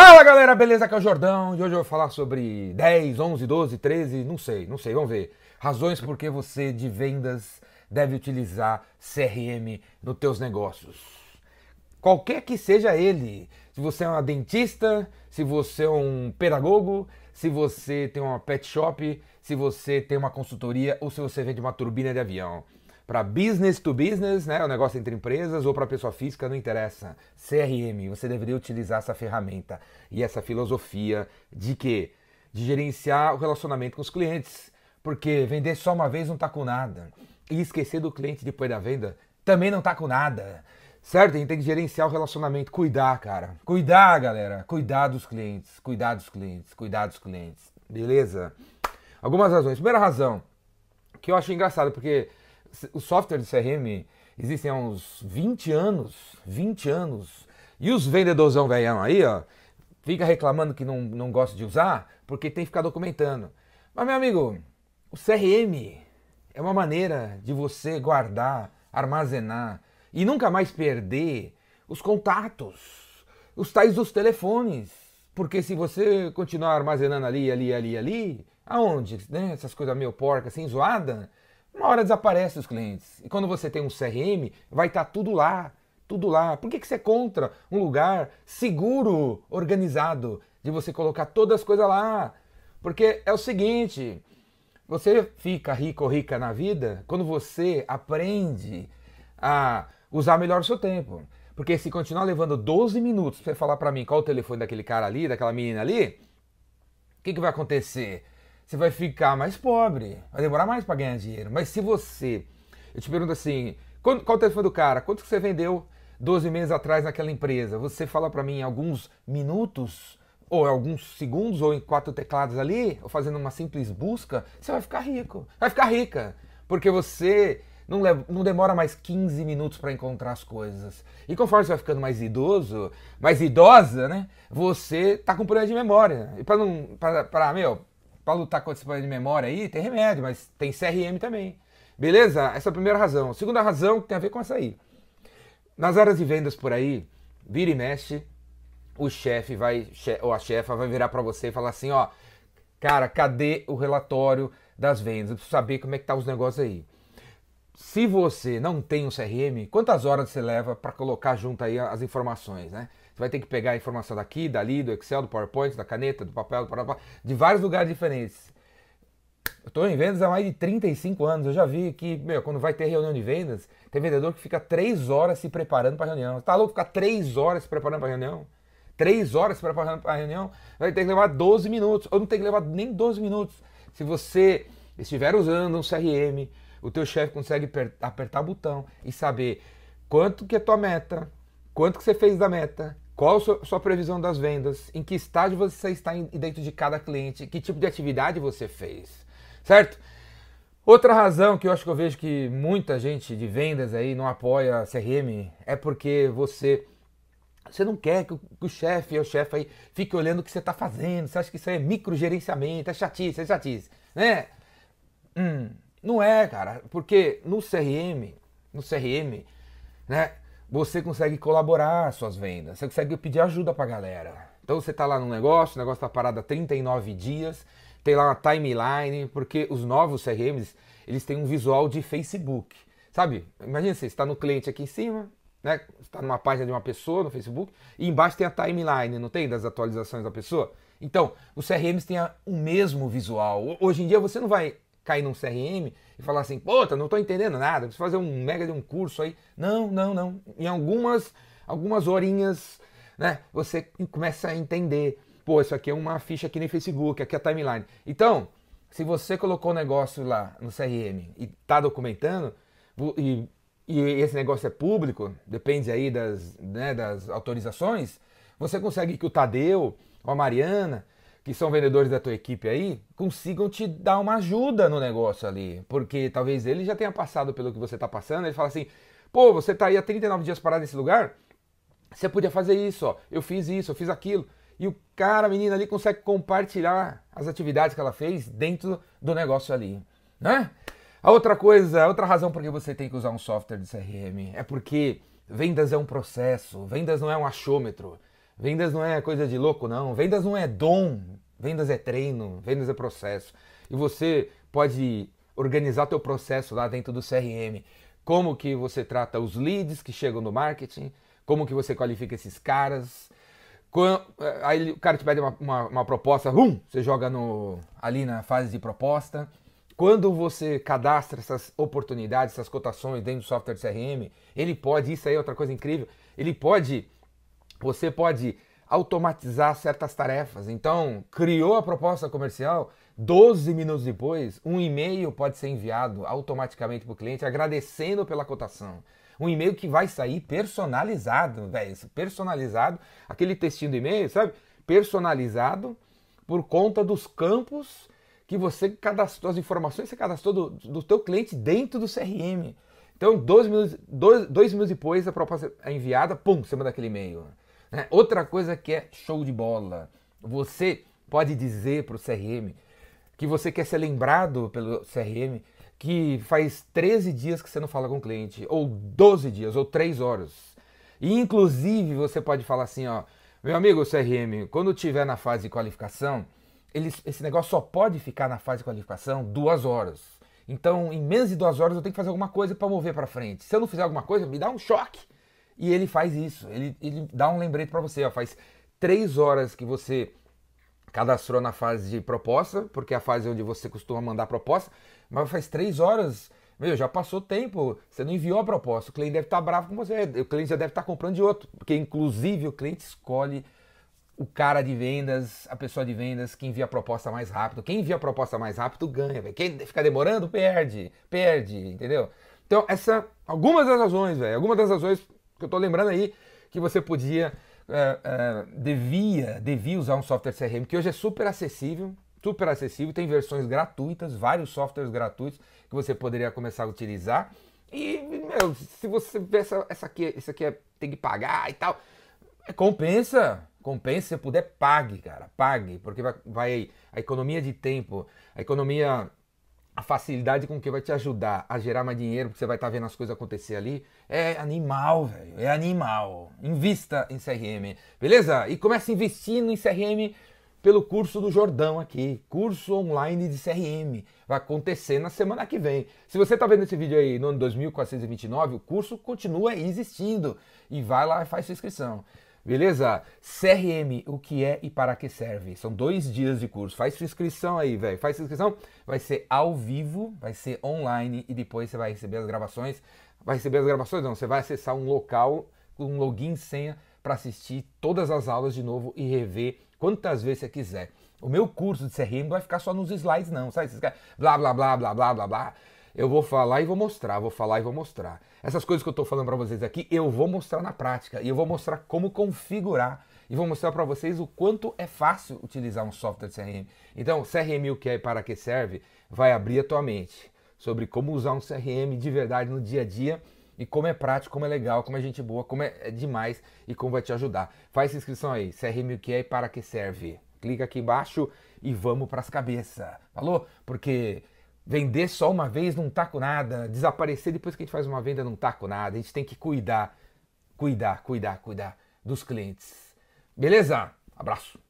Fala galera, beleza? Aqui é o Jordão e hoje eu vou falar sobre 10, 11, 12, 13, não sei, não sei, vamos ver. Razões por que você de vendas deve utilizar CRM nos teus negócios. Qualquer que seja ele, se você é uma dentista, se você é um pedagogo, se você tem uma pet shop, se você tem uma consultoria ou se você vende uma turbina de avião para business to business, né, o negócio entre empresas, ou para pessoa física, não interessa. CRM, você deveria utilizar essa ferramenta e essa filosofia de que de gerenciar o relacionamento com os clientes, porque vender só uma vez não tá com nada e esquecer do cliente depois da venda também não tá com nada. Certo? A gente tem que gerenciar o relacionamento, cuidar, cara. Cuidar, galera. Cuidar dos clientes, cuidar dos clientes, cuidar dos clientes. Beleza? Algumas razões. Primeira razão, que eu acho engraçado, porque o software de CRM existem há uns 20 anos, 20 anos. E os vendedorzão velhão aí, ó, fica reclamando que não, não gosta de usar porque tem que ficar documentando. Mas, meu amigo, o CRM é uma maneira de você guardar, armazenar e nunca mais perder os contatos, os tais dos telefones. Porque se você continuar armazenando ali, ali, ali, ali, aonde? Né? Essas coisas meio porcas, assim, zoada, uma hora desaparece os clientes. E quando você tem um CRM, vai estar tá tudo lá, tudo lá. Por que, que você é contra um lugar seguro, organizado, de você colocar todas as coisas lá? Porque é o seguinte, você fica rico ou rica na vida quando você aprende a usar melhor o seu tempo. Porque se continuar levando 12 minutos para você falar para mim qual o telefone daquele cara ali, daquela menina ali, o que, que vai acontecer? Você vai ficar mais pobre, vai demorar mais para ganhar dinheiro. Mas se você, eu te pergunto assim, qual, qual o telefone do cara? Quanto que você vendeu 12 meses atrás naquela empresa? Você fala para mim em alguns minutos, ou em alguns segundos, ou em quatro teclados ali, ou fazendo uma simples busca, você vai ficar rico, vai ficar rica, porque você não, leva, não demora mais 15 minutos para encontrar as coisas. E conforme você vai ficando mais idoso, mais idosa, né? Você tá com problema de memória. E para não, para meu, para lutar contra esse problema de memória aí, tem remédio, mas tem CRM também. Beleza? Essa é a primeira razão. segunda razão tem a ver com essa aí. Nas áreas de vendas por aí, vira e mexe, o chefe vai, ou a chefa vai virar para você e falar assim, ó, cara, cadê o relatório das vendas? Eu preciso saber como é que tá os negócios aí. Se você não tem um CRM, quantas horas você leva para colocar junto aí as informações, né? Você vai ter que pegar a informação daqui, dali, do Excel, do PowerPoint, da caneta, do papel, do papel de vários lugares diferentes. Eu estou em vendas há mais de 35 anos. Eu já vi que, meu, quando vai ter reunião de vendas, tem vendedor que fica 3 horas se preparando para a reunião. Tá louco ficar 3 horas se preparando para a reunião? 3 horas se preparando para a reunião? Vai ter que levar 12 minutos. Ou não tem que levar nem 12 minutos. Se você estiver usando um CRM, o teu chefe consegue apertar o botão e saber quanto que é tua meta, quanto que você fez da meta, qual a sua, previsão das vendas? Em que estágio você está dentro de cada cliente? Que tipo de atividade você fez? Certo? Outra razão que eu acho que eu vejo que muita gente de vendas aí não apoia CRM é porque você você não quer que o, o chefe o chefe aí fique olhando o que você está fazendo. Você acha que isso aí é microgerenciamento, é chatice, é chatice, né? Hum, não é, cara, porque no CRM, no CRM, né? Você consegue colaborar suas vendas, você consegue pedir ajuda para a galera. Então você está lá no negócio, o negócio está parado há 39 dias, tem lá uma timeline, porque os novos CRMs, eles têm um visual de Facebook. Sabe? Imagina você está no cliente aqui em cima, né? está numa página de uma pessoa no Facebook, e embaixo tem a timeline, não tem? Das atualizações da pessoa. Então, os CRMs têm o mesmo visual. Hoje em dia você não vai cair num CRM e falar assim, puta, não estou entendendo nada, preciso fazer um mega de um curso aí. Não, não, não. Em algumas, algumas horinhas, né, você começa a entender. Pô, isso aqui é uma ficha aqui no Facebook, aqui é a timeline. Então, se você colocou o negócio lá no CRM e está documentando, e, e, esse negócio é público, depende aí das, né, das autorizações, você consegue que o Tadeu ou a Mariana que são vendedores da tua equipe aí, consigam te dar uma ajuda no negócio ali. Porque talvez ele já tenha passado pelo que você está passando, ele fala assim, pô, você está aí há 39 dias parado nesse lugar, você podia fazer isso, ó, eu fiz isso, eu fiz aquilo. E o cara, a menina ali, consegue compartilhar as atividades que ela fez dentro do negócio ali, né? A outra coisa, outra razão por que você tem que usar um software de CRM é porque vendas é um processo, vendas não é um achômetro. Vendas não é coisa de louco, não. Vendas não é dom. Vendas é treino. Vendas é processo. E você pode organizar teu processo lá dentro do CRM. Como que você trata os leads que chegam no marketing, como que você qualifica esses caras. Aí o cara te pede uma, uma, uma proposta, hum, você joga no, ali na fase de proposta. Quando você cadastra essas oportunidades, essas cotações dentro do software de CRM, ele pode, isso aí é outra coisa incrível, ele pode, você pode automatizar certas tarefas. Então, criou a proposta comercial, 12 minutos depois, um e-mail pode ser enviado automaticamente para o cliente agradecendo pela cotação. Um e-mail que vai sair personalizado, velho, personalizado, aquele textinho do e-mail, sabe? Personalizado por conta dos campos que você cadastrou, as informações que você cadastrou do, do teu cliente dentro do CRM. Então, dois minutos, dois, dois minutos depois, a proposta é enviada, pum, você manda aquele e-mail. Né? Outra coisa que é show de bola, você pode dizer para o CRM que você quer ser lembrado pelo CRM que faz 13 dias que você não fala com o cliente, ou 12 dias, ou 3 horas. E inclusive você pode falar assim, ó, meu amigo CRM, quando tiver na fase de qualificação, ele, esse negócio só pode ficar na fase de qualificação duas horas. Então, em menos de duas horas eu tenho que fazer alguma coisa para mover para frente. Se eu não fizer alguma coisa, me dá um choque. E ele faz isso. Ele, ele dá um lembrete para você. Ó, faz três horas que você cadastrou na fase de proposta, porque é a fase onde você costuma mandar proposta, mas faz três horas, meu, já passou tempo, você não enviou a proposta, o cliente deve estar bravo com você, o cliente já deve estar comprando de outro, porque inclusive o cliente escolhe o cara de vendas, a pessoa de vendas que envia a proposta mais rápido. Quem envia a proposta mais rápido ganha, quem fica demorando perde, perde, entendeu? Então, essa, algumas das razões, velho, algumas das razões que eu tô lembrando aí que você podia é, é, devia, devia usar um software CRM que hoje é super acessível, super acessível, tem versões gratuitas, vários softwares gratuitos que você poderia começar a utilizar. E, meu, se você vê essa, essa aqui, isso aqui é, tem que pagar e tal, compensa, compensa, se puder, pague, cara, pague, porque vai, vai a economia de tempo, a economia a facilidade com que vai te ajudar a gerar mais dinheiro, porque você vai estar tá vendo as coisas acontecer ali, é animal, velho. É animal. Invista em CRM, beleza? E comece investindo em CRM pelo curso do Jordão aqui, curso online de CRM. Vai acontecer na semana que vem. Se você está vendo esse vídeo aí no ano 2429, o curso continua existindo. E vai lá e faz sua inscrição. Beleza? CRM, o que é e para que serve? São dois dias de curso. Faz sua inscrição aí, velho. Faz sua inscrição. Vai ser ao vivo, vai ser online e depois você vai receber as gravações. Vai receber as gravações? Não, você vai acessar um local com um login senha para assistir todas as aulas de novo e rever quantas vezes você quiser. O meu curso de CRM não vai ficar só nos slides, não, sabe? Blá, blá, blá, blá, blá, blá, blá eu vou falar e vou mostrar, vou falar e vou mostrar. Essas coisas que eu estou falando para vocês aqui, eu vou mostrar na prática e eu vou mostrar como configurar e vou mostrar para vocês o quanto é fácil utilizar um software de CRM. Então, CRM o que é e para que serve, vai abrir a tua mente sobre como usar um CRM de verdade no dia a dia e como é prático, como é legal, como é gente boa, como é demais e como vai te ajudar. Faz inscrição aí, CRM o que é e para que serve. Clica aqui embaixo e vamos para as cabeças. Falou? Porque Vender só uma vez não tá com nada. Desaparecer depois que a gente faz uma venda não tá com nada. A gente tem que cuidar, cuidar, cuidar, cuidar dos clientes. Beleza? Abraço.